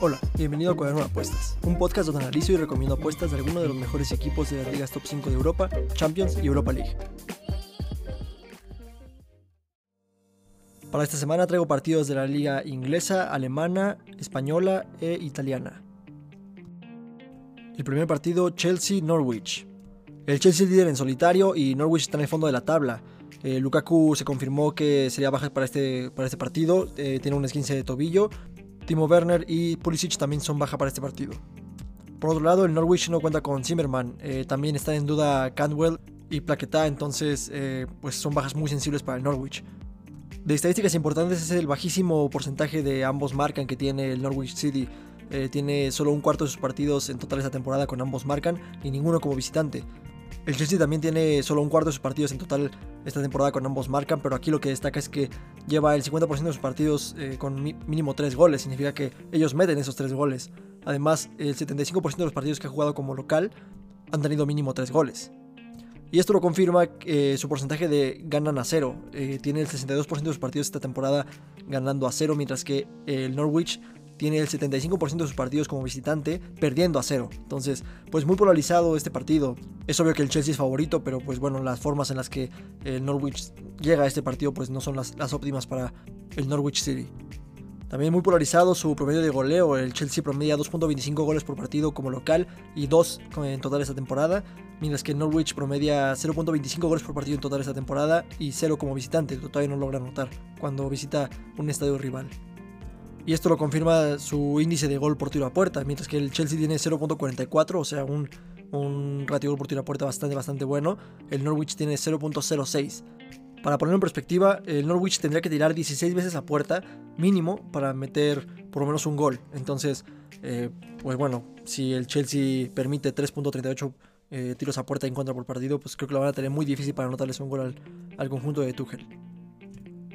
Hola, bienvenido a Cuaderno de Apuestas, un podcast donde analizo y recomiendo apuestas de algunos de los mejores equipos de las ligas top 5 de Europa, Champions y Europa League. Para esta semana traigo partidos de la liga inglesa, alemana, española e italiana. El primer partido, Chelsea-Norwich. El Chelsea es líder en solitario y Norwich está en el fondo de la tabla. Eh, Lukaku se confirmó que sería baja para este, para este partido, eh, tiene un esguince de tobillo. Timo Werner y Pulisic también son baja para este partido. Por otro lado, el Norwich no cuenta con Zimmerman, eh, también está en duda Cantwell y Plaqueta, entonces pues son bajas muy sensibles para el Norwich. De estadísticas importantes es el bajísimo porcentaje de ambos marcan que tiene el Norwich City. tiene solo un cuarto de sus partidos en total esta temporada con ambos marcan y ninguno como visitante. El Chelsea también tiene solo un cuarto de sus partidos en total esta temporada con ambos marcan, pero aquí lo que destaca es que lleva el 50% de sus partidos eh, con mínimo 3 goles, significa que ellos meten esos 3 goles. Además, el 75% de los partidos que ha jugado como local han tenido mínimo 3 goles. Y esto lo confirma eh, su porcentaje de ganan a cero. Eh, tiene el 62% de sus partidos esta temporada ganando a cero, mientras que el Norwich tiene el 75% de sus partidos como visitante, perdiendo a cero. Entonces, pues muy polarizado este partido. Es obvio que el Chelsea es favorito, pero pues bueno, las formas en las que el Norwich llega a este partido pues no son las, óptimas para el Norwich City. También muy polarizado su promedio de goleo. El Chelsea promedia 2.25 goles por partido como local y 2 en total esta temporada. Mientras que Norwich promedia 0.25 goles por partido en total esta temporada y 0 como visitante. Todavía no logra anotar cuando visita un estadio rival y esto lo confirma su índice de gol por tiro a puerta, mientras que el Chelsea tiene 0.44, o sea, un, un ratio gol por tiro a puerta bastante, bastante bueno. El Norwich tiene 0.06. Para ponerlo en perspectiva, el Norwich tendría que tirar 16 veces a puerta mínimo para meter por lo menos un gol. Entonces, eh, pues bueno, si el Chelsea permite 3.38 eh, tiros a puerta en contra por partido, pues creo que lo van a tener muy difícil para anotarles un gol al, al conjunto de Tuchel.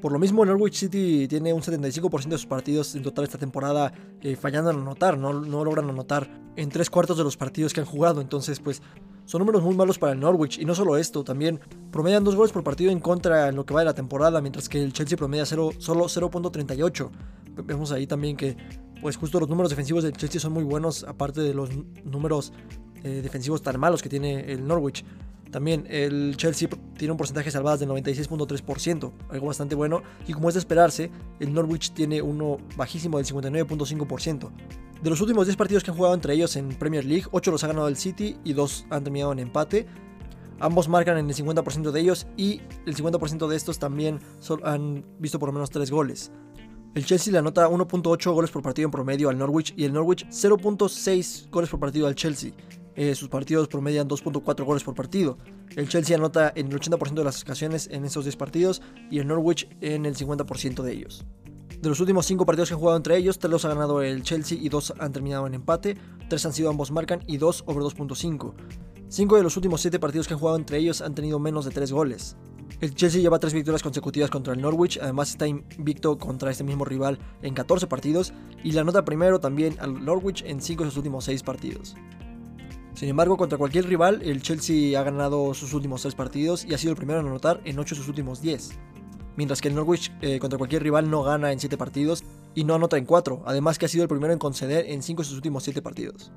Por lo mismo, Norwich City tiene un 75% de sus partidos en total esta temporada eh, fallando en anotar, no, no logran anotar en tres cuartos de los partidos que han jugado. Entonces, pues son números muy malos para el Norwich. Y no solo esto, también promedian dos goles por partido en contra en lo que va de la temporada, mientras que el Chelsea promedia solo 0.38. Vemos ahí también que, pues justo los números defensivos del Chelsea son muy buenos, aparte de los números eh, defensivos tan malos que tiene el Norwich. También el Chelsea tiene un porcentaje de salvadas del 96.3%, algo bastante bueno, y como es de esperarse, el Norwich tiene uno bajísimo del 59.5%. De los últimos 10 partidos que han jugado entre ellos en Premier League, 8 los ha ganado el City y 2 han terminado en empate. Ambos marcan en el 50% de ellos y el 50% de estos también han visto por lo menos 3 goles. El Chelsea le anota 1.8 goles por partido en promedio al Norwich y el Norwich 0.6 goles por partido al Chelsea. Eh, sus partidos promedian 2.4 goles por partido. El Chelsea anota en el 80% de las ocasiones en esos 10 partidos y el Norwich en el 50% de ellos. De los últimos 5 partidos que han jugado entre ellos, 3 los ha ganado el Chelsea y 2 han terminado en empate, 3 han sido ambos marcan y 2 over 2.5. 5 de los últimos 7 partidos que han jugado entre ellos han tenido menos de 3 goles. El Chelsea lleva 3 victorias consecutivas contra el Norwich, además está invicto contra este mismo rival en 14 partidos y la anota primero también al Norwich en 5 de sus últimos 6 partidos. Sin embargo, contra cualquier rival, el Chelsea ha ganado sus últimos 3 partidos y ha sido el primero en anotar en 8 de sus últimos 10. Mientras que el Norwich eh, contra cualquier rival no gana en 7 partidos y no anota en 4, además que ha sido el primero en conceder en 5 de sus últimos 7 partidos.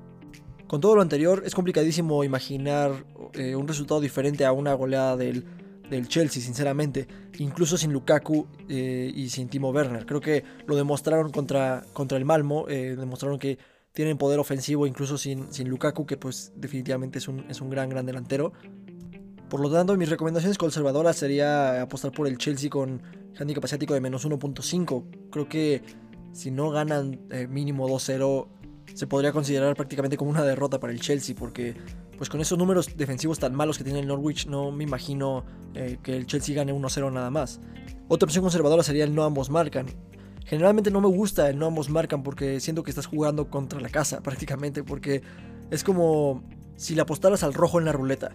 Con todo lo anterior, es complicadísimo imaginar eh, un resultado diferente a una goleada del, Chelsea, sinceramente, incluso sin Lukaku eh, y sin Timo Werner. Creo que lo demostraron contra, contra el Malmo, demostraron que tienen poder ofensivo incluso sin, sin Lukaku, que pues definitivamente es un, es un gran, gran delantero. Por lo tanto, mis recomendaciones conservadoras sería apostar por el Chelsea con handicap asiático de menos 1.5. Creo que si no ganan eh, mínimo 2-0, se podría considerar prácticamente como una derrota para el Chelsea, porque pues con esos números defensivos tan malos que tiene el Norwich, no me imagino eh, que el Chelsea gane 1-0 nada más. Otra opción conservadora sería el no ambos marcan. Generalmente no me gusta el no ambos marcan porque siento que estás jugando contra la casa prácticamente, porque es como si le apostaras al rojo en la ruleta.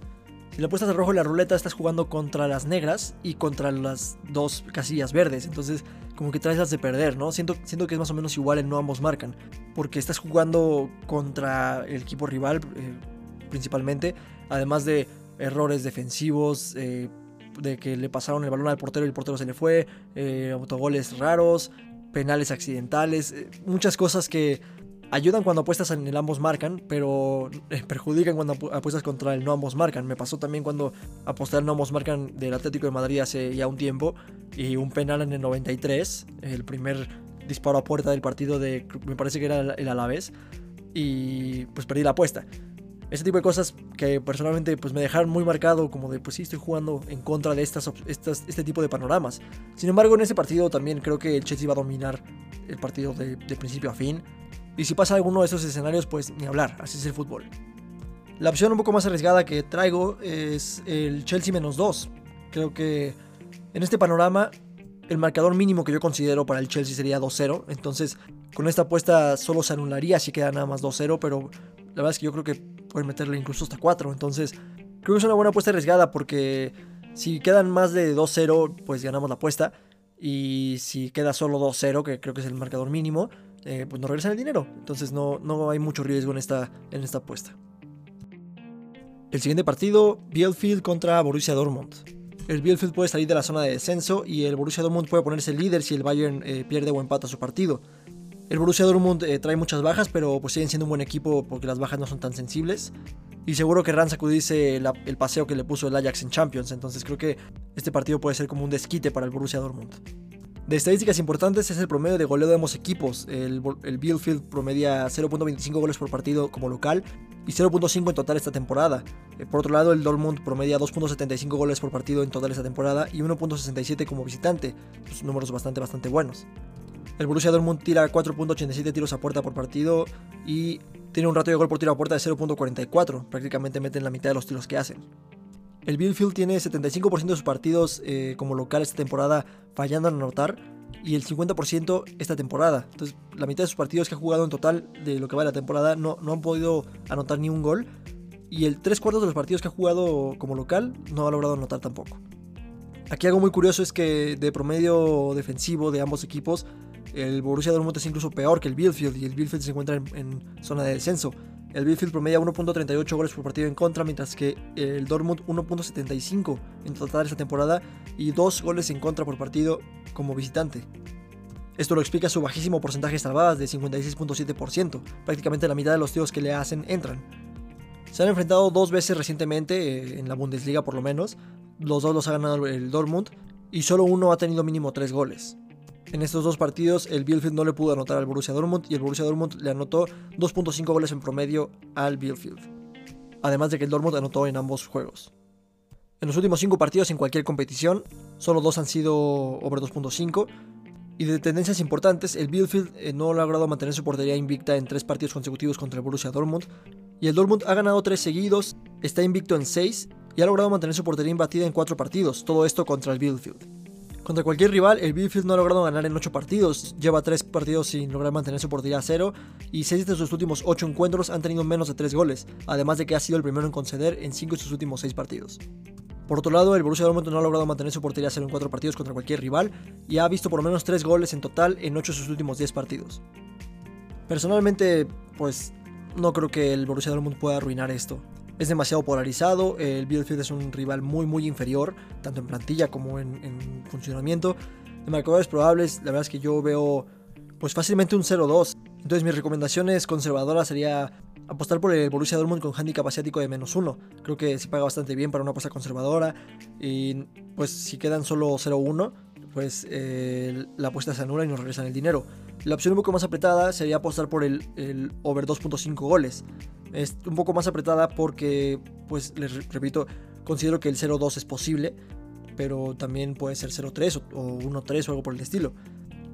Si le apuestas al rojo en la ruleta estás jugando contra las negras y contra las dos casillas verdes, entonces como que traes las de perder, ¿no? Siento, siento que es más o menos igual en no ambos marcan, porque estás jugando contra el equipo rival eh, principalmente, además de errores defensivos, eh, de que le pasaron el balón al portero y el portero se le fue, eh, autogoles raros, penales accidentales, eh, muchas cosas que ayudan cuando apuestas en el ambos marcan, pero eh, perjudican cuando apuestas contra el no ambos marcan. Me pasó también cuando aposté al no ambos marcan del Atlético de Madrid hace ya un tiempo y un penal en el 93, el primer disparo a puerta del partido de, me parece que era el Alavés, y pues perdí la apuesta. Ese tipo de cosas que personalmente pues me dejaron muy marcado como de pues sí estoy jugando en contra de estas, estas, este tipo de panoramas. Sin embargo en ese partido también creo que el Chelsea va a dominar el partido de, de principio a fin. Y si pasa alguno de esos escenarios pues ni hablar, así es el fútbol. La opción un poco más arriesgada que traigo es el Chelsea menos 2. Creo que en este panorama el marcador mínimo que yo considero para el Chelsea sería 2-0. Entonces con esta apuesta solo se anularía si queda nada más 2-0, pero la verdad es que yo creo que pueden meterle incluso hasta 4. Entonces, creo que es una buena apuesta arriesgada porque si quedan más de 2-0, pues ganamos la apuesta. Y si queda solo 2-0, que creo que es el marcador mínimo, eh, pues nos regresan el dinero. Entonces no, no hay mucho riesgo en esta, en esta apuesta. El siguiente partido, Bielefeld contra Borussia Dortmund. El Bielefeld puede salir de la zona de descenso y el Borussia Dortmund puede ponerse líder si el Bayern eh, pierde o empata su partido. El Borussia Dortmund eh, trae muchas bajas, pero pues siguen siendo un buen equipo porque las bajas no son tan sensibles. Y seguro que Ran sacudirse el paseo que le puso el Ajax en Champions. Entonces creo que este partido puede ser como un desquite para el Borussia Dortmund. De estadísticas importantes es el promedio de goleo de ambos equipos. El, el Bielefeld promedia 0.25 goles por partido como local y 0.5 en total esta temporada. Eh, por otro lado, el Dortmund promedia 2.75 goles por partido en total esta temporada y 1.67 como visitante. Pues, números bastante, bastante buenos. El Borussia Dortmund tira 4.87 tiros a puerta por partido y tiene un ratio de gol por tiro a puerta de 0.44. Prácticamente meten la mitad de los tiros que hacen. El Bielefeld tiene 75% de sus partidos eh, como local esta temporada fallando en anotar y el 50% esta temporada. Entonces, la mitad de sus partidos que ha jugado en total de lo que va de la temporada no, no han podido anotar ni un gol. Y el 3 cuartos de los partidos que ha jugado como local no ha logrado anotar tampoco. Aquí algo muy curioso es que de promedio defensivo de ambos equipos el Borussia Dortmund es incluso peor que el Bielefeld y el Bielefeld se encuentra en, zona de descenso. El Bielefeld promedia 1.38 goles por partido en contra, mientras que el Dortmund 1.75 en total esta temporada y 2 goles en contra por partido como visitante. Esto lo explica su bajísimo porcentaje de salvadas de 56.7%, prácticamente la mitad de los tiros que le hacen entran. Se han enfrentado dos veces recientemente, eh, en la Bundesliga por lo menos, los dos los ha ganado el Dortmund y solo uno ha tenido mínimo 3 goles. En estos dos partidos el Bielefeld no le pudo anotar al Borussia Dortmund y el Borussia Dortmund le anotó 2.5 goles en promedio al Bielefeld. Además de que el Dortmund anotó en ambos juegos. En los últimos 5 partidos en cualquier competición, solo dos han sido over 2.5. Y de tendencias importantes, el Bielefeld eh, no ha logrado mantener su portería invicta en 3 partidos consecutivos contra el Borussia Dortmund. Y el Dortmund ha ganado 3 seguidos, está invicto en 6 y ha logrado mantener su portería imbatida en 4 partidos, todo esto contra el Bielefeld. Contra cualquier rival, el Bielefeld no ha logrado ganar en 8 partidos. Lleva 3 partidos sin lograr mantener su portería a cero y 6 de sus últimos 8 encuentros han tenido menos de 3 goles, además de que ha sido el primero en conceder en 5 de sus últimos 6 partidos. Por otro lado, el Borussia Dortmund no ha logrado mantener su portería a cero en 4 partidos contra cualquier rival y ha visto por lo menos 3 goles en total en 8 de sus últimos 10 partidos. Personalmente, pues no creo que el Borussia Dortmund pueda arruinar esto es demasiado polarizado. El Bielefeld es un rival muy, muy inferior, tanto en plantilla como en, funcionamiento. De marcadores probables, la verdad es que yo veo pues fácilmente un 0-2. Entonces, mis recomendaciones conservadoras sería apostar por el Borussia Dortmund con handicap asiático de menos 1. Creo que se paga bastante bien para una apuesta conservadora. Y pues si quedan solo 0-1, pues eh, la apuesta se anula y nos regresan el dinero. La opción un poco más apretada sería apostar por el, el over 2.5 goles. Es un poco más apretada porque, pues les repito, considero que el 0-2 es posible, pero también puede ser 0-3 o 1-3 o algo por el estilo.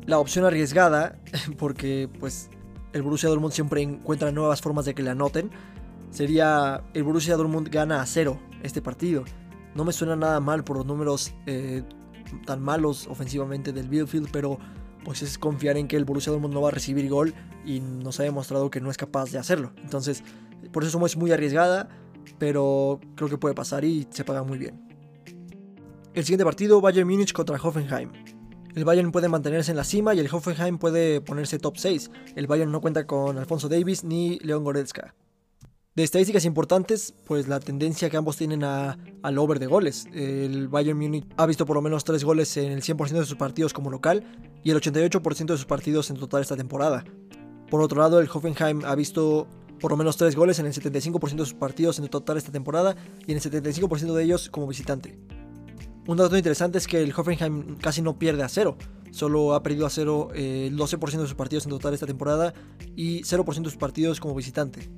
La opción arriesgada, porque pues el Borussia Dortmund siempre encuentra nuevas formas de que le anoten, sería el Borussia Dortmund gana a 0 este partido. No me suena nada mal por los números eh, tan malos ofensivamente del Bielefeld, pero pues es confiar en que el Borussia Dortmund no va a recibir gol y nos ha demostrado que no es capaz de hacerlo. Entonces, por eso es muy arriesgada, pero creo que puede pasar y se paga muy bien. El siguiente partido, Bayern Múnich contra Hoffenheim. El Bayern puede mantenerse en la cima y el Hoffenheim puede ponerse top 6. El Bayern no cuenta con Alfonso Davis ni Leon Goretzka. De estadísticas importantes, pues la tendencia que ambos tienen a, al over de goles. El Bayern Múnich ha visto por lo menos 3 goles en el 100% de sus partidos como local y el 88% de sus partidos en total esta temporada. Por otro lado, el Hoffenheim ha visto por lo menos 3 goles en el 75% de sus partidos en total esta temporada y en el 75% de ellos como visitante. Un dato interesante es que el Hoffenheim casi no pierde a cero, solo ha perdido a cero el 12% de sus partidos en total esta temporada y 0% de sus partidos como visitante.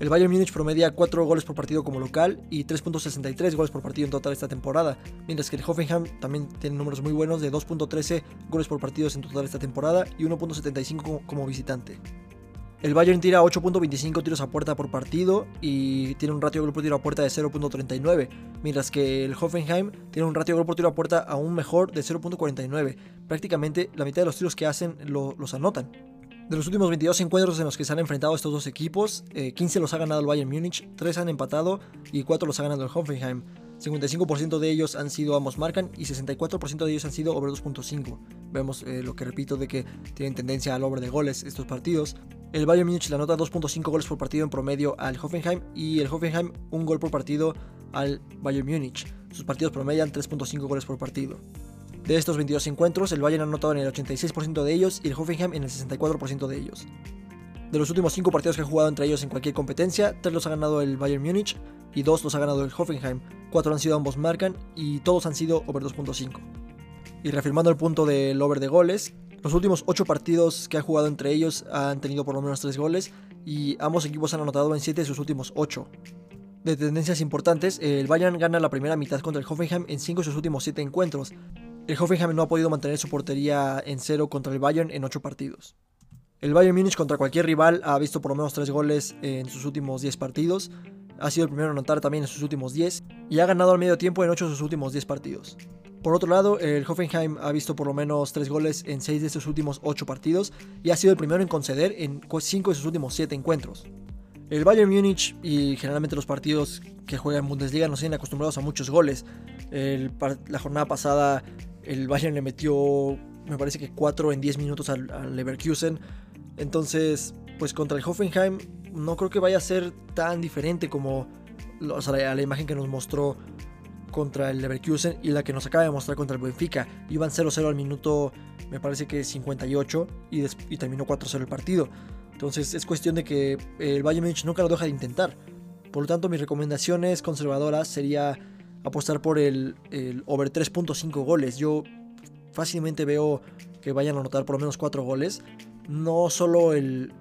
El Bayern Múnich promedia 4 goles por partido como local y 3.63 goles por partido en total esta temporada, mientras que el Hoffenheim también tiene números muy buenos de 2.13 goles por partido en total esta temporada y 1.75 como visitante. El Bayern tira 8.25 tiros a puerta por partido y tiene un ratio de gol por tiro a puerta de 0.39, mientras que el Hoffenheim tiene un ratio de gol por tiro a puerta aún mejor de 0.49. Prácticamente la mitad de los tiros que hacen los anotan. De los últimos 22 encuentros en los que se han enfrentado estos dos equipos, 15 eh, los ha ganado el Bayern Múnich, 3 han empatado y 4 los ha ganado el Hoffenheim. 55% de ellos han sido ambos marcan y 64% de ellos han sido over 2.5. Vemos eh, lo que repito de que tienen tendencia al over de goles estos partidos. El Bayern Múnich le anota 2.5 goles por partido en promedio al Hoffenheim y el Hoffenheim un gol por partido al Bayern Múnich. Sus partidos promedian 3.5 goles por partido. De estos 22 encuentros, el Bayern ha anotado en el 86% de ellos y el Hoffenheim en el 64% de ellos. De los últimos 5 partidos que han jugado entre ellos en cualquier competencia, 3 los ha ganado el Bayern Múnich y 2 los ha ganado el Hoffenheim, 4 han sido ambos marcan y todos han sido over 2.5. Y reafirmando el punto del over de goles, los últimos 8 partidos que han jugado entre ellos han tenido por lo menos 3 goles y ambos equipos han anotado en 7 de sus últimos 8. De tendencias importantes, el Bayern gana la primera mitad contra el Hoffenheim en 5 de sus últimos 7 encuentros. El Hoffenheim no ha podido mantener su portería en 0 contra el Bayern en 8 partidos. El Bayern Múnich contra cualquier rival ha visto por lo menos 3 goles en sus últimos 10 partidos, ha sido el primero en anotar también en sus últimos 10 y ha ganado al medio tiempo en 8 de sus últimos 10 partidos. Por otro lado, el Hoffenheim ha visto por lo menos 3 goles en 6 de sus últimos 8 partidos y ha sido el primero en conceder en 5 de sus últimos 7 encuentros. El Bayern Múnich y generalmente los partidos que juegan en Bundesliga nos tienen acostumbrados a muchos goles. La jornada pasada el Bayern le metió, me parece que 4 en 10 minutos al Leverkusen. Entonces, pues contra el Hoffenheim no creo que vaya a ser tan diferente como a la imagen que nos mostró contra el Leverkusen y la que nos acaba de mostrar contra el Benfica. Iban 0-0 al minuto, me parece que 58 y, y terminó 4-0 el partido. Entonces es cuestión de que el Bayern Munich nunca lo deja de intentar. Por lo tanto, mis recomendaciones conservadoras sería apostar por el, el over 3.5 goles. Yo fácilmente veo que vayan a anotar por lo menos 4 goles no solo el,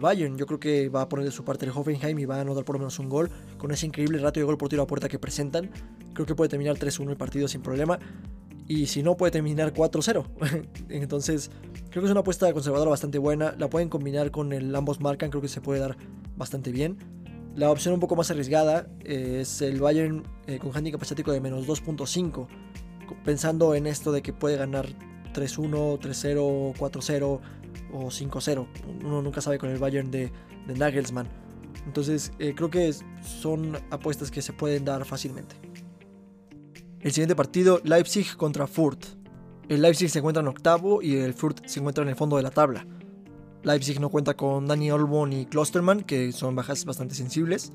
Bayern, yo creo que va a poner de su parte el Hoffenheim y va a anotar por lo menos un gol con ese increíble ratio de gol por tiro a puerta que presentan. Creo que puede terminar 3-1 el partido sin problema. Y si no, puede terminar 4-0. Entonces, creo que es una apuesta conservadora bastante buena. La pueden combinar con el ambos marcan, creo que se puede dar bastante bien. La opción un poco más arriesgada es el Bayern eh, con handicap estático de menos 2.5. Pensando en esto de que puede ganar 3-1, 3-0, 4-0 o 5-0. Uno nunca sabe con el Bayern de, Nagelsmann. Entonces eh, creo que son apuestas que se pueden dar fácilmente. El siguiente partido, Leipzig contra Furt. El Leipzig se encuentra en octavo y el Furt se encuentra en el fondo de la tabla. Leipzig no cuenta con Dani Olmo ni Klosterman, que son bajas bastante sensibles.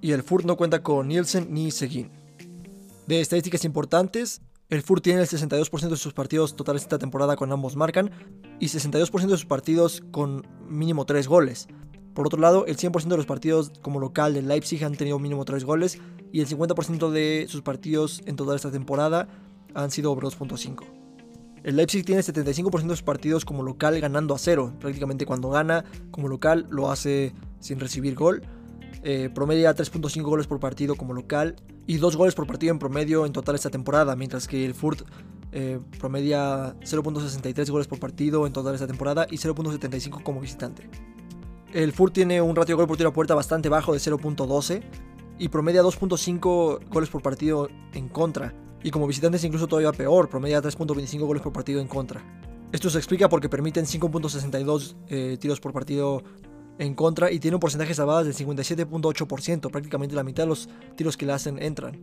Y el Furt no cuenta con Nielsen ni Seguin. De estadísticas importantes, el Fur tiene el 62% de sus partidos totales esta temporada con ambos marcan y 62% de sus partidos con mínimo 3 goles. Por otro lado, el 100% de los partidos como local del Leipzig han tenido mínimo 3 goles y el 50% de sus partidos en total esta temporada han sido over 2.5. El Leipzig tiene 75% de sus partidos como local ganando a cero. Prácticamente cuando gana como local lo hace sin recibir gol. Eh, promedia 3.5 goles por partido como local y 2 goles por partido en promedio en total esta temporada, mientras que el Furt eh, promedia 0.63 goles por partido en total esta temporada y 0.75 como visitante. El Furt tiene un ratio de gol por tiro a puerta bastante bajo de 0.12 y promedia 2.5 goles por partido en contra. Y como visitantes incluso todavía peor, promedia 3.25 goles por partido en contra. Esto se explica porque permiten 5.62 eh, tiros por partido en contra y tiene un porcentaje de salvadas del 57.8%, prácticamente la mitad de los tiros que le hacen entran.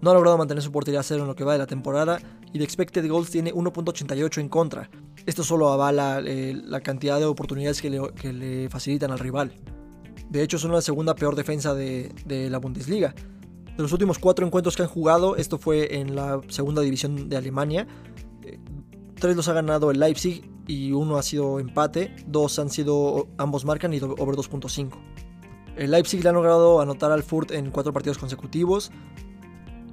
No ha logrado mantener su portería a cero en lo que va de la temporada y de expected goals tiene 1.88 en contra. Esto solo avala eh, la cantidad de oportunidades que le, facilitan al rival. De hecho, son la segunda peor defensa de, la Bundesliga. De los últimos cuatro encuentros que han jugado, esto fue en la segunda división de Alemania. Eh, tres los ha ganado el Leipzig y uno ha sido empate. Dos han sido ambos marcan y over 2.5. El Leipzig le ha logrado anotar al Furt en cuatro partidos consecutivos.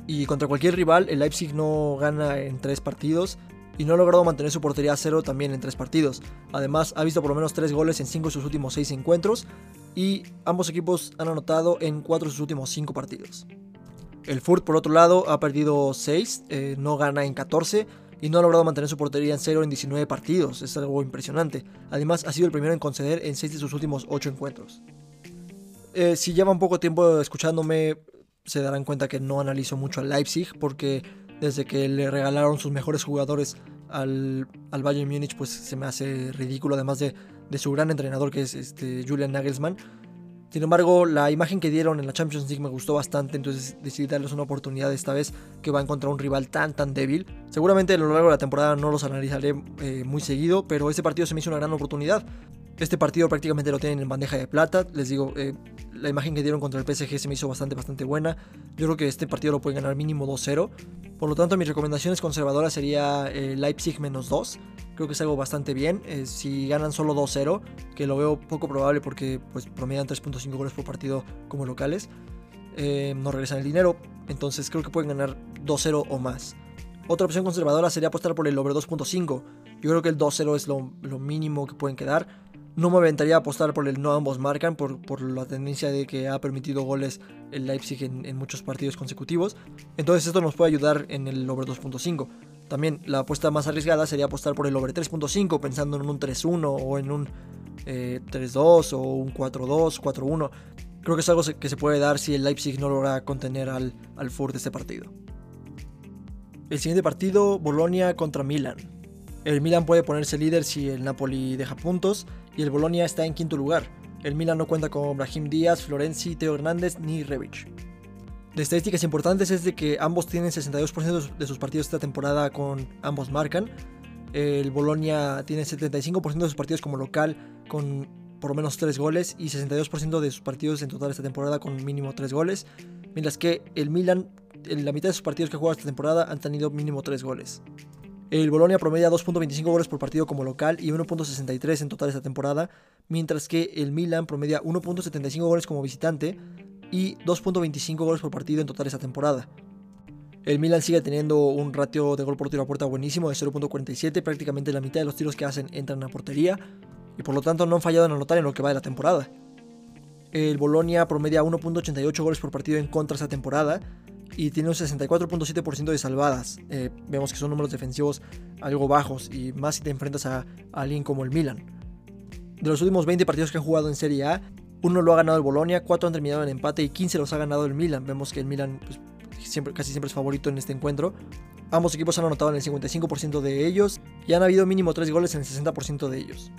Y contra cualquier rival, el Leipzig no gana en tres partidos y no ha logrado mantener su portería a cero también en tres partidos. Además, ha visto por lo menos tres goles en cinco de sus últimos seis encuentros y ambos equipos han anotado en cuatro de sus últimos cinco partidos. El Furt, por otro lado, ha perdido 6, eh, no gana en 14 y no ha logrado mantener su portería en cero en 19 partidos. Es algo impresionante. Además, ha sido el primero en conceder en 6 de sus últimos 8 encuentros. Eh, si lleva un poco tiempo escuchándome, se darán cuenta que no analizo mucho al Leipzig porque desde que le regalaron sus mejores jugadores al, al Bayern Múnich pues se me hace ridículo además de, de su gran entrenador que es este Julian Nagelsmann. Sin embargo, la imagen que dieron en la Champions League me gustó bastante, entonces decidí darles una oportunidad esta vez que va a encontrar un rival tan tan débil. Seguramente a lo largo de la temporada no los analizaré eh, muy seguido, pero este partido se me hizo una gran oportunidad. Este partido prácticamente lo tienen en bandeja de plata. Les digo, eh, la imagen que dieron contra el PSG se me hizo bastante, bastante buena. Yo creo que este partido lo pueden ganar mínimo 2-0. Por lo tanto, mis recomendaciones conservadoras sería eh, Leipzig menos 2. Creo que es algo bastante bien. Eh, si ganan solo 2-0, que lo veo poco probable porque pues, promedian 3.5 goles por partido como locales, no regresan el dinero. Entonces creo que pueden ganar 2-0 o más. Otra opción conservadora sería apostar por el over 2.5. Yo creo que el 2-0 es lo, lo mínimo que pueden quedar. No me aventaría a apostar por el no ambos marcan, por, por la tendencia de que ha permitido goles el Leipzig en, muchos partidos consecutivos. Entonces esto nos puede ayudar en el over 2.5. También la apuesta más arriesgada sería apostar por el over 3.5, pensando en un 3-1 o en un 3-2 eh, o un 4-2, 4-1. Creo que es algo que se puede dar si el Leipzig no logra contener al, al Furt de este partido. El siguiente partido, Bolonia contra Milan. El Milan puede ponerse líder si el Napoli deja puntos y el Bolonia está en quinto lugar. El Milan no cuenta con Brahim Díaz, Florenzi, Teo Hernández ni Rebic. De estadísticas importantes es de que ambos tienen 62% de sus partidos esta temporada con ambos marcan. El Bolonia tiene 75% de sus partidos como local con por lo menos 3 goles y 62% de sus partidos en total esta temporada con mínimo 3 goles. Mientras que el Milan, en la mitad de sus partidos que ha jugado esta temporada han tenido mínimo 3 goles. El Bolonia promedia 2.25 goles por partido como local y 1.63 en total esta temporada, mientras que el Milan promedia 1.75 goles como visitante y 2.25 goles por partido en total esta temporada. El Milan sigue teniendo un ratio de gol por tiro a puerta buenísimo de 0.47, prácticamente la mitad de los tiros que hacen entran a portería y por lo tanto no han fallado en anotar en lo que va de la temporada. El Bolonia promedia 1.88 goles por partido en contra esta temporada y tiene un 64.7% de salvadas. Eh, vemos que son números defensivos algo bajos y más si te enfrentas a, alguien como el Milan. De los últimos 20 partidos que han jugado en Serie A, uno lo ha ganado el Bolonia, 4 han terminado en empate y 15 los ha ganado el Milan. Vemos que el Milan pues, siempre, casi siempre es favorito en este encuentro. Ambos equipos han anotado en el 55% de ellos y han habido mínimo 3 goles en el 60% de ellos.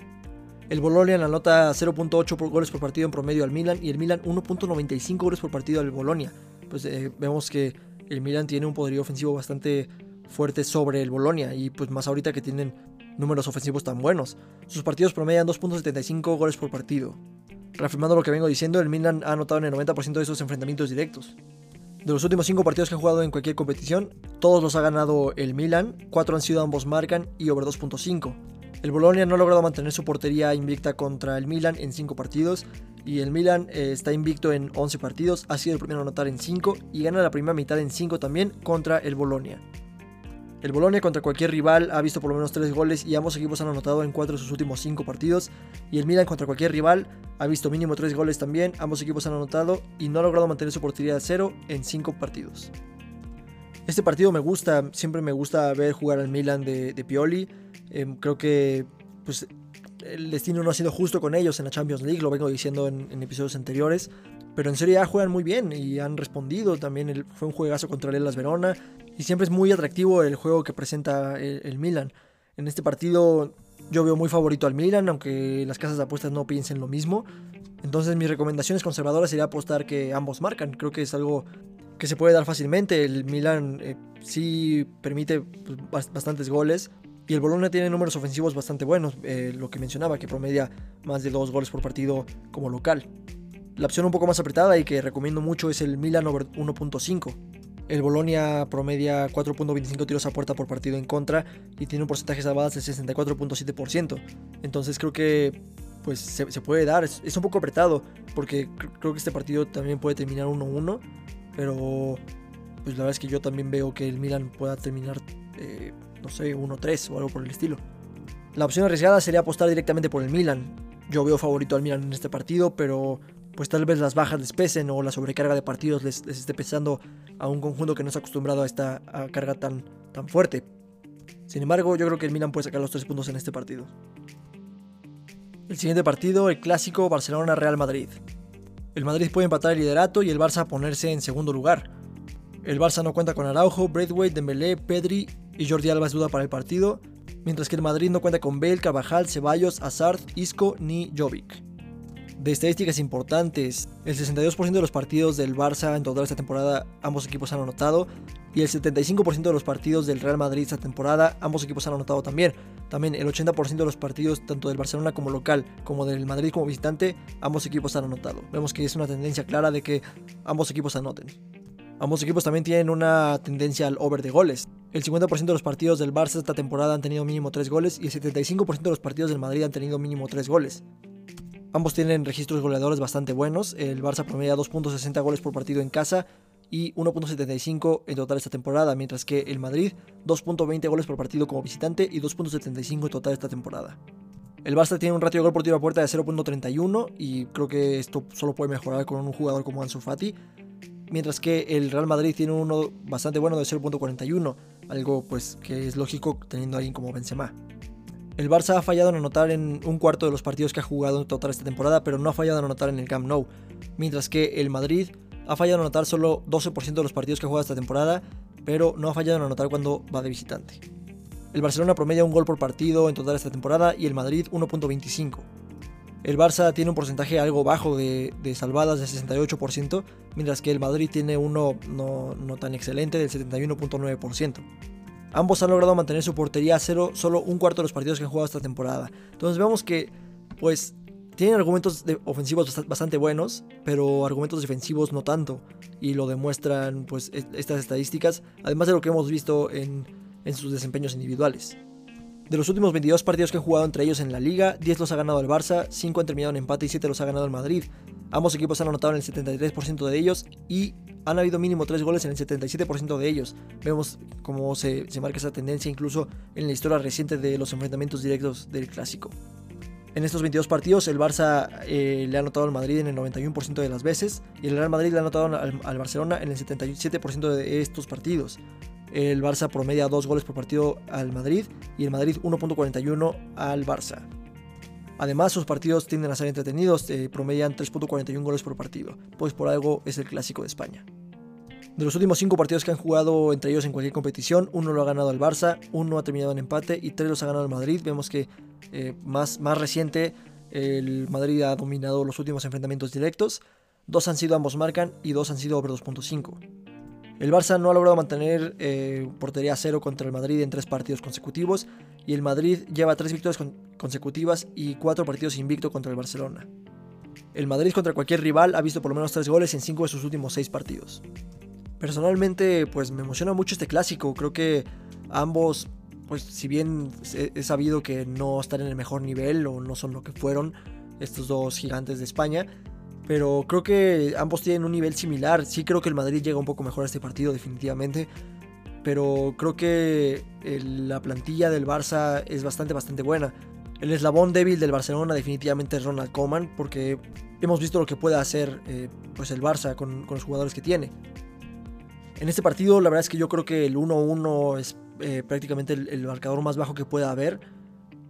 El Bolonia anota 0.8 goles por partido en promedio al Milan y el Milan 1.95 goles por partido al Bolonia pues eh, vemos que el Milan tiene un poderío ofensivo bastante fuerte sobre el Bolonia y pues más ahorita que tienen números ofensivos tan buenos. Sus partidos promedian 2.75 goles por partido. Reafirmando lo que vengo diciendo, el Milan ha anotado en el 90% de esos enfrentamientos directos. De los últimos 5 partidos que han jugado en cualquier competición, todos los ha ganado el Milan, 4 han sido ambos marcan y over 2.5. El Bolonia no ha logrado mantener su portería invicta contra el Milan en 5 partidos y el Milan eh, está invicto en 11 partidos, ha sido el primero a anotar en 5 y gana la primera mitad en 5 también contra el Bolonia. El Bolonia contra cualquier rival ha visto por lo menos 3 goles y ambos equipos han anotado en 4 de sus últimos 5 partidos. Y el Milan contra cualquier rival ha visto mínimo 3 goles también, ambos equipos han anotado y no ha logrado mantener su portería de 0 en 5 partidos. Este partido me gusta, siempre me gusta ver jugar al Milan de, Pioli. Em, creo que pues, el destino no ha sido justo con ellos en la Champions League, lo vengo diciendo en, episodios anteriores. Pero en Serie A juegan muy bien y han respondido. También fue un juegazo contra el Las Verona. Y siempre es muy atractivo el juego que presenta el, Milan. En este partido yo veo muy favorito al Milan, aunque las casas de apuestas no piensen lo mismo. Entonces mis recomendaciones conservadoras sería apostar que ambos marcan. Creo que es algo que se puede dar fácilmente. El Milan eh, sí permite pues, bastantes goles y el Bologna tiene números ofensivos bastante buenos, eh, lo que mencionaba, que promedia más de dos goles por partido como local. La opción un poco más apretada y que recomiendo mucho es el Milan over 1.5. El Bolonia promedia 4.25 tiros a puerta por partido en contra y tiene un porcentaje de salvadas de 64.7%. Entonces creo que pues se, puede dar. Es, un poco apretado porque creo que este partido también puede terminar 1-1. Pero pues la verdad es que yo también veo que el Milan pueda terminar, eh, no sé, 1-3 o algo por el estilo. La opción arriesgada sería apostar directamente por el Milan. Yo veo favorito al Milan en este partido, pero pues tal vez las bajas les pesen o la sobrecarga de partidos les, esté pesando a un conjunto que no está acostumbrado a esta carga tan, tan fuerte. Sin embargo, yo creo que el Milan puede sacar los tres puntos en este partido. El siguiente partido, el clásico Barcelona-Real Madrid. El Madrid puede empatar el liderato y el Barça ponerse en segundo lugar. El Barça no cuenta con Araujo, Braithwaite, Dembélé, Pedri y Jordi Alba es duda para el partido, mientras que el Madrid no cuenta con Bale, Carvajal, Ceballos, Hazard, Isco ni Jovic de estadísticas importantes. El 62% de los partidos del Barça en toda esta temporada ambos equipos han anotado y el 75% de los partidos del Real Madrid esta temporada ambos equipos han anotado también. También el 80% de los partidos tanto del Barcelona como local como del Madrid como visitante ambos equipos han anotado. Vemos que es una tendencia clara de que ambos equipos anoten. Ambos equipos también tienen una tendencia al over de goles. El 50% de los partidos del Barça esta temporada han tenido mínimo 3 goles y el 75% de los partidos del Madrid han tenido mínimo 3 goles. Ambos tienen registros goleadores bastante buenos. El Barça promedia 2.60 goles por partido en casa y 1.75 en total esta temporada, mientras que el Madrid 2.20 goles por partido como visitante y 2.75 en total esta temporada. El Barça tiene un ratio de gol por tiro a puerta de 0.31 y creo que esto solo puede mejorar con un jugador como Ansu Fati, mientras que el Real Madrid tiene uno bastante bueno de 0.41, algo pues que es lógico teniendo a alguien como Benzema. El Barça ha fallado en anotar en un cuarto de los partidos que ha jugado en total esta temporada, pero no ha fallado en anotar en el Camp Nou. Mientras que el Madrid ha fallado en anotar solo 12% de los partidos que ha jugado esta temporada, pero no ha fallado en anotar cuando va de visitante. El Barcelona promedia un gol por partido en total esta temporada y el Madrid 1.25. El Barça tiene un porcentaje algo bajo de, salvadas de 68%, mientras que el Madrid tiene uno no, no tan excelente del 71.9%. Ambos han logrado mantener su portería a cero solo un cuarto de los partidos que han jugado esta temporada. Entonces vemos que, pues, tienen argumentos ofensivos bastante buenos, pero argumentos defensivos no tanto. Y lo demuestran, pues, e-, estas estadísticas, además de lo que hemos visto en, en sus desempeños individuales. De los últimos 22 partidos que han jugado entre ellos en la liga, 10 los ha ganado el Barça, 5 han terminado en empate y 7 los ha ganado el Madrid. Ambos equipos han anotado en el 73% de ellos y han habido mínimo 3 goles en el 77% de ellos. Vemos cómo se, marca esa tendencia incluso en la historia reciente de los enfrentamientos directos del clásico. En estos 22 partidos el Barça eh, le ha anotado al Madrid en el 91% de las veces y el Real Madrid le ha anotado al, al Barcelona en el 77% de estos partidos. El Barça promedia 2 goles por partido al Madrid y el Madrid 1.41 al Barça. Además, sus partidos tienden a ser entretenidos, eh, promedian 3.41 goles por partido, pues por algo es el clásico de España. De los últimos 5 partidos que han jugado entre ellos en cualquier competición, uno lo ha ganado el Barça, uno ha terminado en empate y tres los ha ganado el Madrid. Vemos que eh, más, más reciente el Madrid ha dominado los últimos enfrentamientos directos, dos han sido ambos marcan y dos han sido over 2.5. El Barça no ha logrado mantener eh, portería cero contra el Madrid en tres partidos consecutivos y el Madrid lleva tres victorias consecutivas y cuatro partidos invicto contra el Barcelona. El Madrid contra cualquier rival ha visto por lo menos tres goles en cinco de sus últimos seis partidos. Personalmente, pues me emociona mucho este clásico. Creo que ambos, pues si bien he sabido que no están en el mejor nivel o no son lo que fueron estos dos gigantes de España, pero creo que ambos tienen un nivel similar. Sí creo que el Madrid llega un poco mejor a este partido definitivamente, pero creo que la plantilla del Barça es bastante, bastante buena. El eslabón débil del Barcelona definitivamente es Ronald Koeman, porque hemos visto lo que puede hacer eh, pues el Barça con, los jugadores que tiene. En este partido, la verdad es que yo creo que el 1-1 es eh, prácticamente el, marcador más bajo que pueda haber.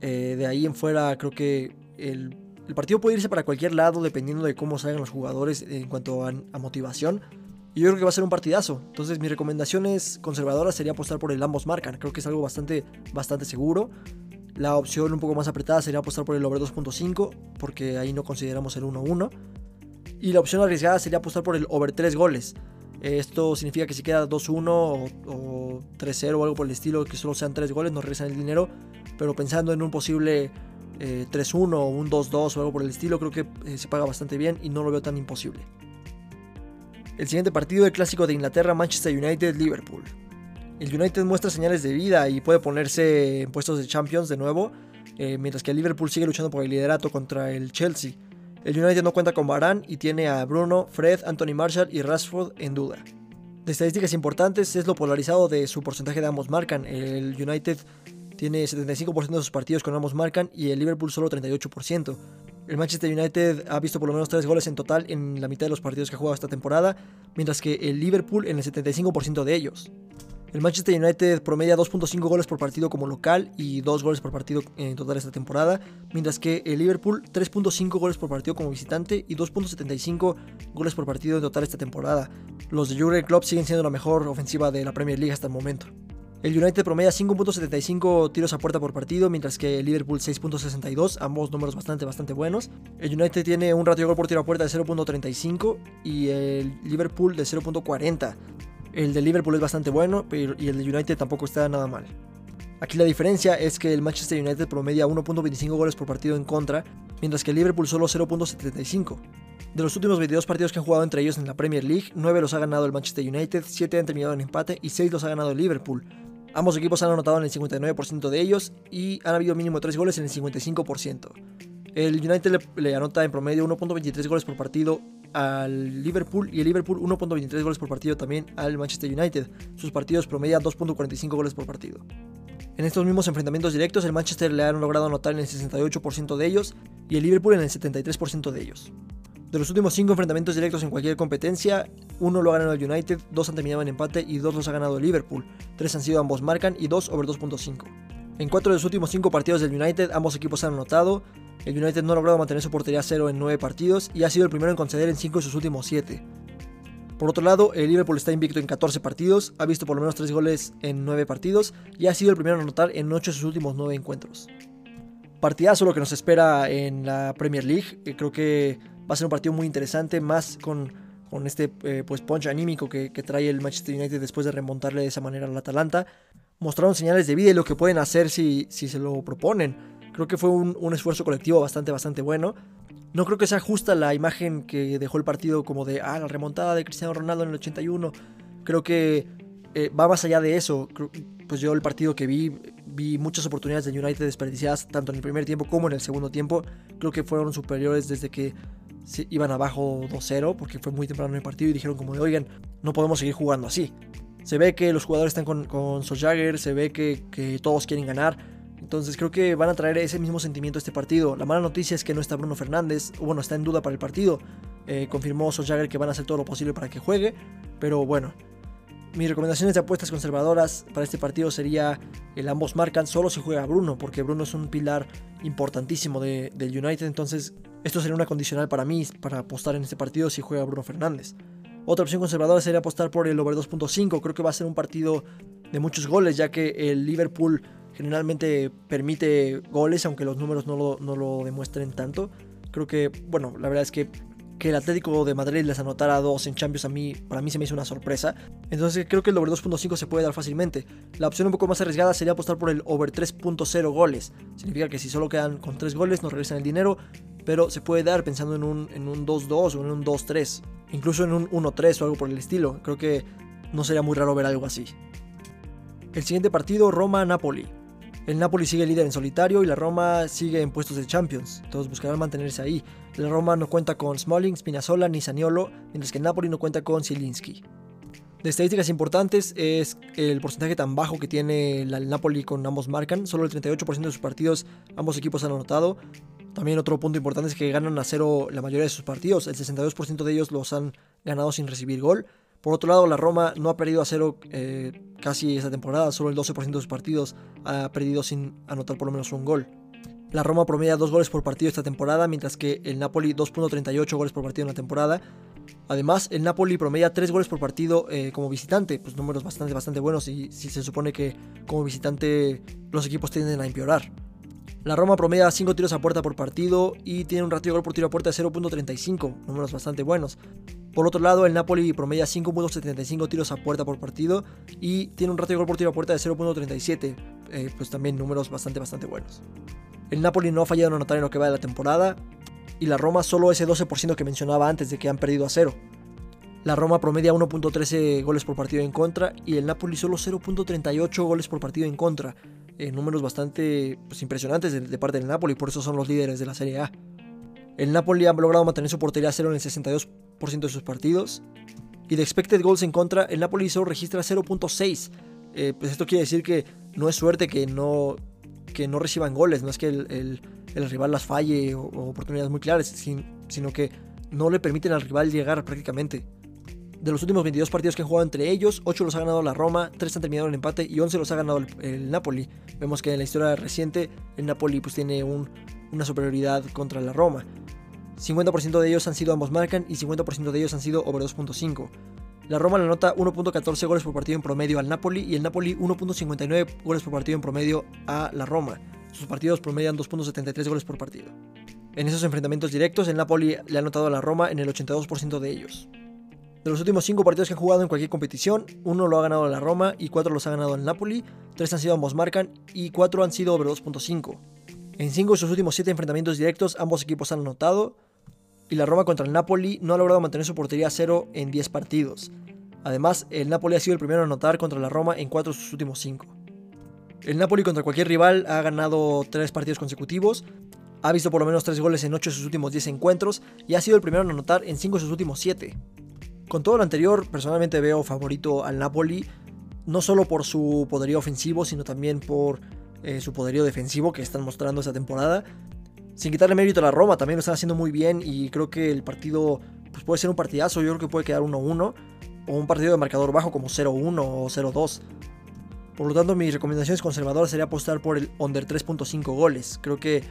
Eh, de ahí en fuera, creo que el el partido puede irse para cualquier lado dependiendo de cómo salgan los jugadores en cuanto a, motivación. Y yo creo que va a ser un partidazo. Entonces mi recomendación es conservadora sería apostar por el ambos marcan. Creo que es algo bastante, bastante seguro. La opción un poco más apretada sería apostar por el over 2.5 porque ahí no consideramos el 1-1. Y la opción arriesgada sería apostar por el over 3 goles. Esto significa que si queda 2-1 o, o 3-0 o algo por el estilo, que solo sean 3 goles, nos regresan el dinero. Pero pensando en un posible 3-1 o un 2-2 o algo por el estilo, creo que eh, se paga bastante bien y no lo veo tan imposible. El siguiente partido, el clásico de Inglaterra, Manchester United-Liverpool. El United muestra señales de vida y puede ponerse en puestos de Champions de nuevo, eh, mientras que el Liverpool sigue luchando por el liderato contra el Chelsea. El United no cuenta con Varane y tiene a Bruno, Fred, Anthony Marshall y Rashford en duda. De estadísticas importantes es lo polarizado de su porcentaje de ambos marcan. El United tiene 75% de sus partidos con ambos marcan y el Liverpool solo 38%. El Manchester United ha visto por lo menos 3 goles en total en la mitad de los partidos que ha jugado esta temporada, mientras que el Liverpool en el 75% de ellos. El Manchester United promedia 2.5 goles por partido como local y 2 goles por partido en total esta temporada, mientras que el Liverpool 3.5 goles por partido como visitante y 2.75 goles por partido en total esta temporada. Los de Jurgen Klopp siguen siendo la mejor ofensiva de la Premier League hasta el momento. El United promedia 5.75 tiros a puerta por partido, mientras que el Liverpool 6.62, ambos números bastante, bastante buenos. El United tiene un ratio de gol por tiro a puerta de 0.35 y el Liverpool de 0.40. El de Liverpool es bastante bueno y el de United tampoco está nada mal. Aquí la diferencia es que el Manchester United promedia 1.25 goles por partido en contra, mientras que el Liverpool solo 0.75. De los últimos 22 partidos que han jugado entre ellos en la Premier League, 9 los ha ganado el Manchester United, 7 han terminado en empate y 6 los ha ganado el Liverpool. Ambos equipos han anotado en el 59% de ellos y han habido mínimo 3 goles en el 55%. El United le, anota en promedio 1.23 goles por partido al Liverpool y el Liverpool 1.23 goles por partido también al Manchester United. Sus partidos promedian 2.45 goles por partido. En estos mismos enfrentamientos directos, el Manchester le han logrado anotar en el 68% de ellos y el Liverpool en el 73% de ellos. De los últimos 5 enfrentamientos directos en cualquier competencia, uno lo ha ganado el United, dos han terminado en empate y dos los ha ganado el Liverpool. Tres han sido ambos marcan y dos over 2.5. En 4 de los últimos 5 partidos del United, ambos equipos han anotado, el United no ha logrado mantener su portería cero en 9 partidos y ha sido el primero en conceder en 5 de sus últimos 7. Por otro lado, el Liverpool está invicto en 14 partidos, ha visto por lo menos 3 goles en 9 partidos y ha sido el primero en anotar en 8 de sus últimos 9 encuentros. Partidazo lo que nos espera en la Premier League, eh, creo que va a ser un partido muy interesante, más con, con este eh, pues punch anímico que, que trae el Manchester United después de remontarle de esa manera al Atalanta. Mostraron señales de vida y lo que pueden hacer si, si se lo proponen. Creo que fue un, esfuerzo colectivo bastante, bastante bueno. No creo que sea justa la imagen que dejó el partido como de, ah, la remontada de Cristiano Ronaldo en el 81. Creo que eh, va más allá de eso. Pues yo el partido que vi, vi muchas oportunidades de United desperdiciadas, tanto en el primer tiempo como en el segundo tiempo. Creo que fueron superiores desde que iban abajo 2-0, porque fue muy temprano en el partido y dijeron como de, oigan, no podemos seguir jugando así. Se ve que los jugadores están con, con Soljagger, se ve que, que todos quieren ganar entonces creo que van a traer ese mismo sentimiento a este partido. La mala noticia es que no está Bruno Fernández, bueno, está en duda para el partido. Eh, confirmó Solskjaer que van a hacer todo lo posible para que juegue, pero bueno. Mis recomendaciones de apuestas conservadoras para este partido sería el ambos marcan solo si juega Bruno, porque Bruno es un pilar importantísimo del United, entonces esto sería una condicional para mí para apostar en este partido si juega Bruno Fernández. Otra opción conservadora sería apostar por el over 2.5, creo que va a ser un partido de muchos goles, ya que el Liverpool generalmente permite goles, aunque los números no lo, no lo demuestren tanto. Creo que, bueno, la verdad es que que el Atlético de Madrid les anotara dos en Champions a mí, para mí se me hizo una sorpresa. Entonces creo que el over 2.5 se puede dar fácilmente. La opción un poco más arriesgada sería apostar por el over 3.0 goles. Significa que si solo quedan con 3 goles nos regresan el dinero, pero se puede dar pensando en un, en un 2-2 o en un 2-3. Incluso en un 1-3 o algo por el estilo. Creo que no sería muy raro ver algo así. El siguiente partido, Roma-Napoli. El Napoli sigue líder en solitario y la Roma sigue en puestos de Champions, todos buscarán mantenerse ahí. La Roma no cuenta con Smalling, Spinazzola ni Saniolo, mientras que el Napoli no cuenta con Zielinski. De estadísticas importantes es el porcentaje tan bajo que tiene el Napoli con ambos marcan, solo el 38% de sus partidos ambos equipos han anotado. También otro punto importante es que ganan a cero la mayoría de sus partidos, el 62% de ellos los han ganado sin recibir gol. Por otro lado, la Roma no ha perdido a cero eh, casi esta temporada, solo el 12% de sus partidos ha perdido sin anotar por lo menos un gol. La Roma promedia 2 goles por partido esta temporada, mientras que el Napoli 2.38 goles por partido en la temporada. Además, el Napoli promedia 3 goles por partido eh, como visitante, pues números bastante, bastante buenos y si se supone que como visitante los equipos tienden a empeorar. La Roma promedia 5 tiros a puerta por partido y tiene un ratio de gol por tiro a puerta de 0.35, números bastante buenos. Por otro lado, el Napoli promedia 5.75 tiros a puerta por partido y tiene un ratio de gol por tiro a puerta de 0.37, eh, pues también números bastante, bastante buenos. El Napoli no ha fallado en anotar en lo que va de la temporada. Y la Roma solo ese 12% que mencionaba antes de que han perdido a cero. La Roma promedia 1.13 goles por partido en contra y el Napoli solo 0.38 goles por partido en contra. Eh, números bastante pues, impresionantes de, parte del Napoli, por eso son los líderes de la Serie A. El Napoli ha logrado mantener su portería cero en el 62% de sus partidos. Y de expected goals en contra, el Napoli solo registra 0.6. Eh, pues esto quiere decir que no es suerte que no, que no reciban goles, no es que el, rival las falle o, oportunidades muy claras, sino que no le permiten al rival llegar prácticamente. De los últimos 22 partidos que han jugado entre ellos, 8 los ha ganado la Roma, 3 han terminado en empate y 11 los ha ganado el, Napoli. Vemos que en la historia reciente el Napoli pues, tiene una superioridad contra la Roma. 50% de ellos han sido ambos marcan y 50% de ellos han sido over 2.5. La Roma le anota 1.14 goles por partido en promedio al Napoli y el Napoli 1.59 goles por partido en promedio a la Roma. Sus partidos promedian 2.73 goles por partido. En esos enfrentamientos directos, el Napoli le ha anotado a la Roma en el 82% de ellos. De los últimos 5 partidos que ha jugado en cualquier competición, uno lo ha ganado la Roma y 4 los ha ganado el Napoli, 3 han sido ambos marcan y 4 han sido over 2.5. En 5 de sus últimos 7 enfrentamientos directos, ambos equipos han anotado, y la Roma contra el Napoli no ha logrado mantener su portería a cero en 10 partidos. Además, el Napoli ha sido el primero a anotar contra la Roma en 4 de sus últimos 5. El Napoli contra cualquier rival ha ganado 3 partidos consecutivos, ha visto por lo menos 3 goles en 8 de sus últimos 10 encuentros y ha sido el primero a anotar en 5 de sus últimos 7. Con todo lo anterior, personalmente veo favorito al Napoli, no solo por su poderío ofensivo, sino también por eh, su poderío defensivo que están mostrando esta temporada. Sin quitarle mérito a la Roma, también lo están haciendo muy bien y creo que el partido pues, puede ser un partidazo. Yo creo que puede quedar 1-1 o un partido de marcador bajo como 0-1 o 0-2. Por lo tanto, mis recomendaciones conservadoras sería apostar por el under 3.5 goles. Creo que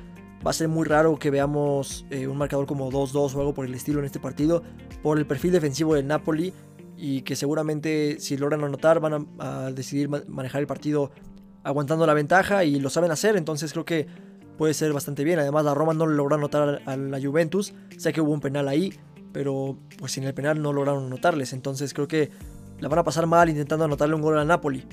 va a ser muy raro que veamos eh, un marcador como 2-2 o algo por el estilo en este partido, por el perfil defensivo del Napoli y que seguramente si logran anotar van a, a decidir manejar el partido aguantando la ventaja y lo saben hacer. Entonces creo que puede ser bastante bien. Además, la Roma no logró anotar a la Juventus. Sé que hubo un penal ahí, pero pues sin el penal no lograron anotarles. Entonces creo que la van a pasar mal intentando anotarle un gol a Napoli.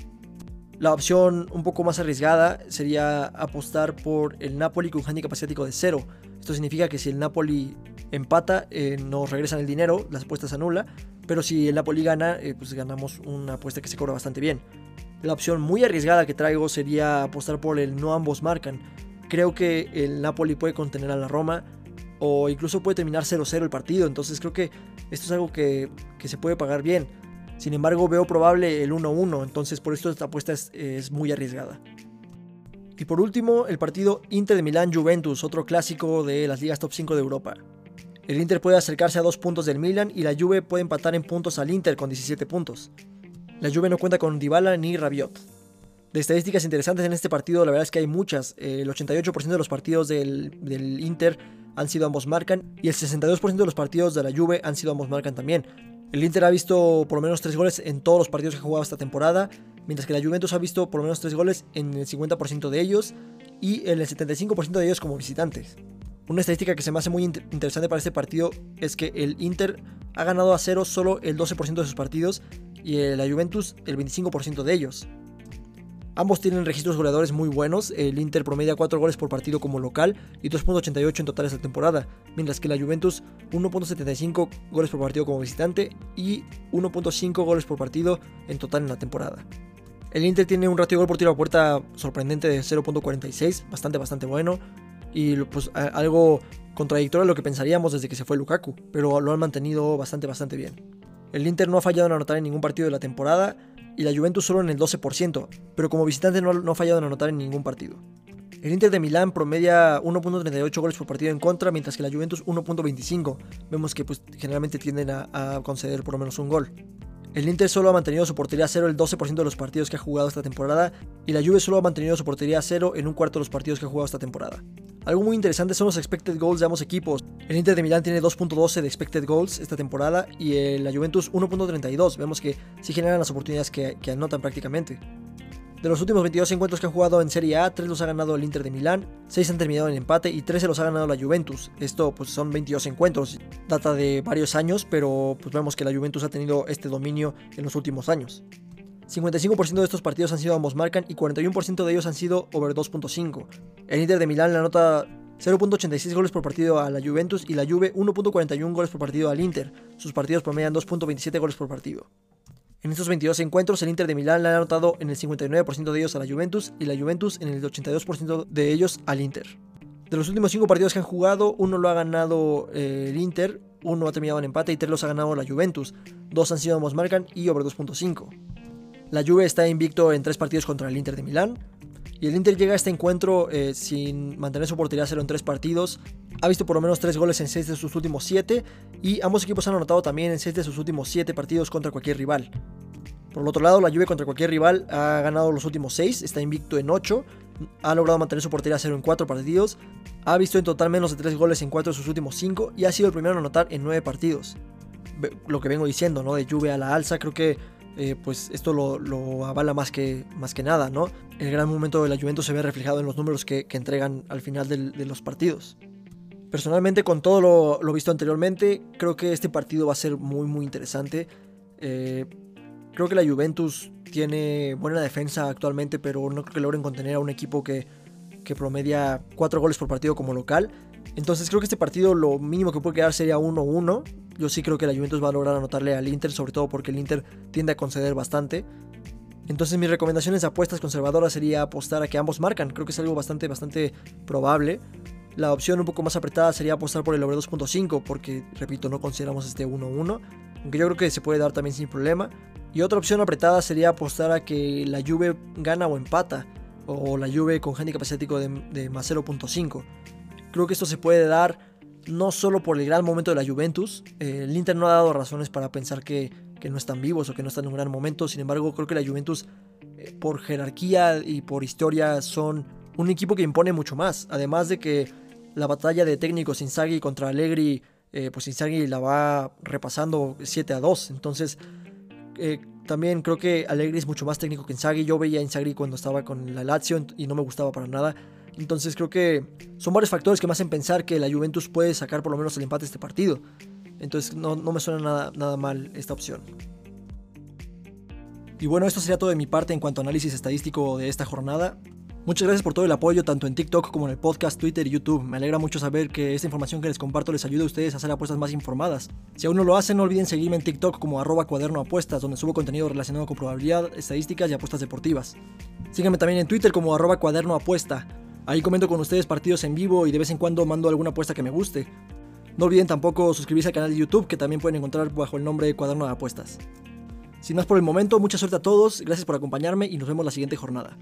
La opción un poco más arriesgada sería apostar por el Napoli con un handicap asiático de cero. Esto significa que si el Napoli empata, eh, nos regresan el dinero, las apuestas anula. Pero si el Napoli gana, eh, pues ganamos una apuesta que se cobra bastante bien. La opción muy arriesgada que traigo sería apostar por el no ambos marcan. Creo que el Napoli puede contener a la Roma o incluso puede terminar 0-0 el partido. Entonces creo que esto es algo que, se puede pagar bien. Sin embargo, veo probable el 1-1. Entonces por esto esta apuesta es, muy arriesgada. Y por último, el partido Inter de Milán-Juventus, otro clásico de las ligas top 5 de Europa. El Inter puede acercarse a dos puntos del Milan y la Juve puede empatar en puntos al Inter con 17 puntos. La Juve no cuenta con Dybala ni Rabiot. De estadísticas interesantes en este partido, la verdad es que hay muchas. El 88% de los partidos del, Inter han sido ambos marcan y el 62% de los partidos de la Juve han sido ambos marcan también. El Inter ha visto por lo menos 3 goles en todos los partidos que ha jugado esta temporada, mientras que la Juventus ha visto por lo menos 3 goles en el 50% de ellos y en el 75% de ellos como visitantes. Una estadística que se me hace muy interesante para este partido es que el Inter ha ganado a cero solo el 12% de sus partidos y la Juventus el 25% de ellos. Ambos tienen registros goleadores muy buenos. El Inter promedia 4 goles por partido como local y 2.88 en total esta temporada, mientras que la Juventus 1.75 goles por partido como visitante y 1.5 goles por partido en total en la temporada. El Inter tiene un ratio de gol por tiro a puerta sorprendente de 0.46, bastante bastante bueno y pues algo contradictorio a lo que pensaríamos desde que se fue Lukaku, pero lo han mantenido bastante bastante bien. El Inter no ha fallado en anotar en ningún partido de la temporada y la Juventus solo en el 12%, pero como visitante no, ha fallado en anotar en ningún partido. El Inter de Milán promedia 1.38 goles por partido en contra, mientras que la Juventus 1.25. Vemos que pues, generalmente tienden a, conceder por lo menos un gol. El Inter solo ha mantenido su portería a cero el 12% de los partidos que ha jugado esta temporada y la Juve solo ha mantenido su portería a cero en un cuarto de los partidos que ha jugado esta temporada. Algo muy interesante son los expected goals de ambos equipos. El Inter de Milán tiene 2.12 de expected goals esta temporada y la Juventus 1.32. Vemos que sí generan las oportunidades que, anotan prácticamente. De los últimos 22 encuentros que han jugado en Serie A, 3 los ha ganado el Inter de Milán, 6 han terminado en empate y 13 los ha ganado la Juventus. Esto pues son 22 encuentros, data de varios años, pero pues vemos que la Juventus ha tenido este dominio en los últimos años. 55% de estos partidos han sido ambos marcan y 41% de ellos han sido over 2.5. El Inter de Milán le anota 0.86 goles por partido a la Juventus y la Juve 1.41 goles por partido al Inter. Sus partidos promedian 2.27 goles por partido. En estos 22 encuentros, el Inter de Milán le ha anotado en el 59% de ellos a la Juventus y la Juventus en el 82% de ellos al Inter. De los últimos 5 partidos que han jugado, uno lo ha ganado eh, el Inter, uno ha terminado en empate y tres los ha ganado la Juventus. Dos han sido ambos marcan y over 2.5. La Juve está invicto en tres partidos contra el Inter de Milán. Y el Inter llega a este encuentro eh, sin mantener su portería cero en tres partidos. Ha visto por lo menos tres goles en seis de sus últimos siete. Y ambos equipos han anotado también en seis de sus últimos siete partidos contra cualquier rival. Por el otro lado, la Juve contra cualquier rival ha ganado los últimos seis. Está invicto en ocho. Ha logrado mantener su portería cero en cuatro partidos. Ha visto en total menos de tres goles en cuatro de sus últimos cinco. Y ha sido el primero en anotar en nueve partidos. Lo que vengo diciendo, ¿no? De Juve a la alza. Creo que eh, pues esto lo, avala más que, más que nada, ¿no? El gran momento de la Juventus se ve reflejado en los números que, entregan al final de los partidos. Personalmente, con todo lo, visto anteriormente, creo que este partido va a ser muy, muy interesante. Eh, creo que la Juventus tiene buena defensa actualmente, pero no creo que logren contener a un equipo que, que promedia 4 goles por partido como local. Entonces creo que este partido lo mínimo que puede quedar sería 1-1. Yo sí creo que la Juventus va a lograr anotarle al Inter, sobre todo porque el Inter tiende a conceder bastante. Entonces mis recomendaciones de apuestas conservadoras sería apostar a que ambos marcan. Creo que es algo bastante, bastante probable. La opción un poco más apretada sería apostar por el over 2.5 porque, repito, no consideramos este 1-1. Aunque yo creo que se puede dar también sin problema. Y otra opción apretada sería apostar a que la Juve gana o empata. O la Juve con handicap asiático de, de más 0.5. Creo que esto se puede dar no solo por el gran momento de la Juventus, eh, el Inter no ha dado razones para pensar que, no están vivos o que no están en un gran momento, sin embargo creo que la Juventus eh, por jerarquía y por historia son un equipo que impone mucho más, además de que la batalla de técnicos Inzaghi contra Allegri, eh, pues Inzaghi la va repasando 7 a 2, entonces también creo que Allegri es mucho más técnico que Inzaghi, yo veía a Inzaghi cuando estaba con la Lazio y no me gustaba para nada, entonces creo que son varios factores que me hacen pensar que la Juventus puede sacar por lo menos el empate de este partido. Entonces no, me suena nada, nada mal esta opción. Y bueno, esto sería todo de mi parte en cuanto a análisis estadístico de esta jornada. Muchas gracias por todo el apoyo, tanto en TikTok como en el podcast, Twitter y YouTube. Me alegra mucho saber que esta información que les comparto les ayuda a ustedes a hacer apuestas más informadas. Si aún no lo hacen, no olviden seguirme en TikTok como arroba cuaderno apuestas, donde subo contenido relacionado con probabilidad, estadísticas y apuestas deportivas. Síganme también en Twitter como arroba cuaderno apuesta. Ahí comento con ustedes partidos en vivo y de vez en cuando mando alguna apuesta que me guste. No olviden tampoco suscribirse al canal de YouTube que también pueden encontrar bajo el nombre de Cuaderno de Apuestas. Sin más por el momento, mucha suerte a todos, gracias por acompañarme y nos vemos la siguiente jornada.